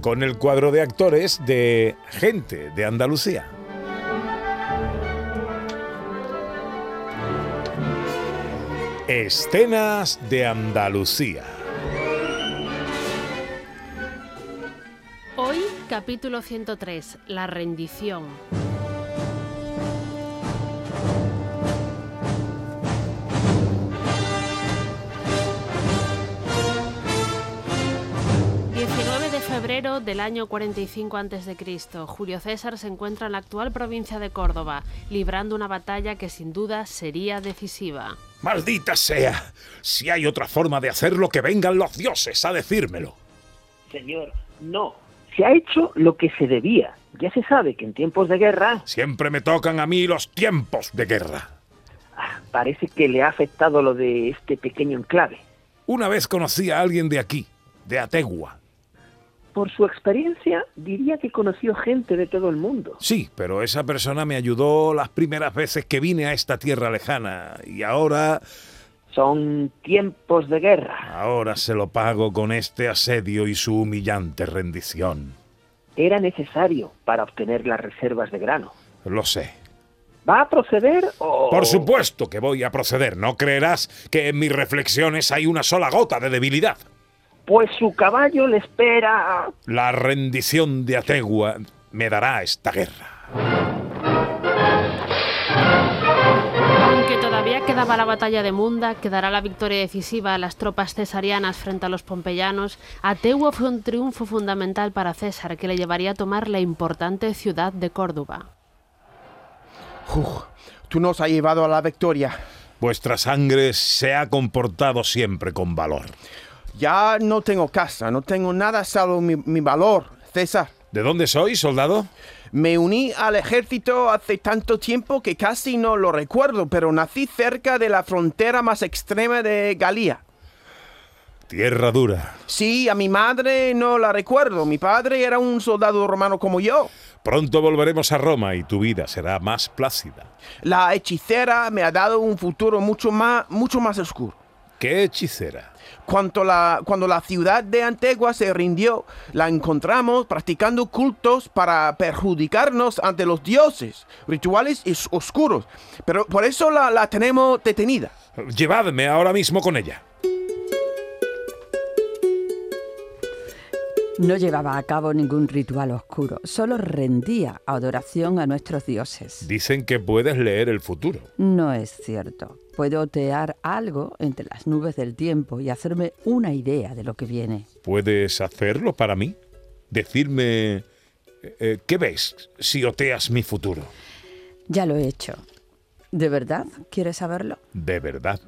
Con el cuadro de actores de Gente de Andalucía. Escenas de Andalucía. Hoy, capítulo 103, La rendición. Febrero del año 45 a.C., Julio César se encuentra en la actual provincia de Córdoba, librando una batalla que sin duda sería decisiva. ¡Maldita sea! Si hay otra forma de hacerlo, que vengan los dioses a decírmelo. Señor, no. Se ha hecho lo que se debía. Ya se sabe que en tiempos de guerra... Siempre me tocan a mí los tiempos de guerra. Ah, parece que le ha afectado lo de este pequeño enclave. Una vez conocí a alguien de aquí, de Ategua. Por su experiencia, diría que conoció gente de todo el mundo. Sí, pero esa persona me ayudó las primeras veces que vine a esta tierra lejana y ahora... Son tiempos de guerra. Ahora se lo pago con este asedio y su humillante rendición. Era necesario para obtener las reservas de grano. Lo sé. ¿Va a proceder o...? Por supuesto que voy a proceder. No creerás que en mis reflexiones hay una sola gota de debilidad. Pues su caballo le espera. La rendición de Ategua me dará esta guerra. Aunque todavía quedaba la batalla de Munda, quedará la victoria decisiva a las tropas cesarianas frente a los pompeyanos, Ategua fue un triunfo fundamental para César que le llevaría a tomar la importante ciudad de Córdoba. Uf, tú nos has llevado a la victoria. Vuestra sangre se ha comportado siempre con valor. Ya no tengo casa, no tengo nada salvo mi, mi valor, César. ¿De dónde soy, soldado? Me uní al ejército hace tanto tiempo que casi no lo recuerdo, pero nací cerca de la frontera más extrema de Galía. Tierra dura. Sí, a mi madre no la recuerdo. Mi padre era un soldado romano como yo. Pronto volveremos a Roma y tu vida será más plácida. La hechicera me ha dado un futuro mucho más, mucho más oscuro. ¿Qué hechicera? Cuando la, cuando la ciudad de Antegua se rindió, la encontramos practicando cultos para perjudicarnos ante los dioses, rituales oscuros. Pero por eso la, la tenemos detenida. Llevadme ahora mismo con ella. No llevaba a cabo ningún ritual oscuro, solo rendía adoración a nuestros dioses. Dicen que puedes leer el futuro. No es cierto. Puedo otear algo entre las nubes del tiempo y hacerme una idea de lo que viene. ¿Puedes hacerlo para mí? Decirme... Eh, ¿Qué ves si oteas mi futuro? Ya lo he hecho. ¿De verdad quieres saberlo? De verdad.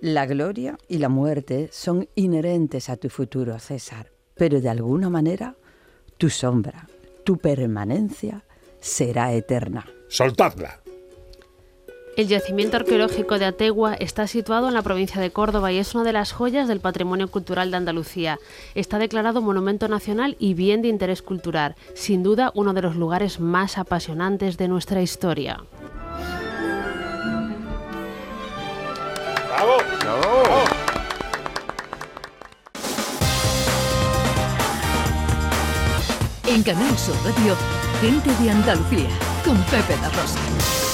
La gloria y la muerte son inherentes a tu futuro, César pero de alguna manera tu sombra, tu permanencia será eterna. ¡Soltadla! El yacimiento arqueológico de Ategua está situado en la provincia de Córdoba y es una de las joyas del patrimonio cultural de Andalucía. Está declarado Monumento Nacional y Bien de Interés Cultural, sin duda uno de los lugares más apasionantes de nuestra historia. ¡Bravo! ¡Bravo! En Canal Sur Radio, Gente de Andalucía, con Pepe da Rosa.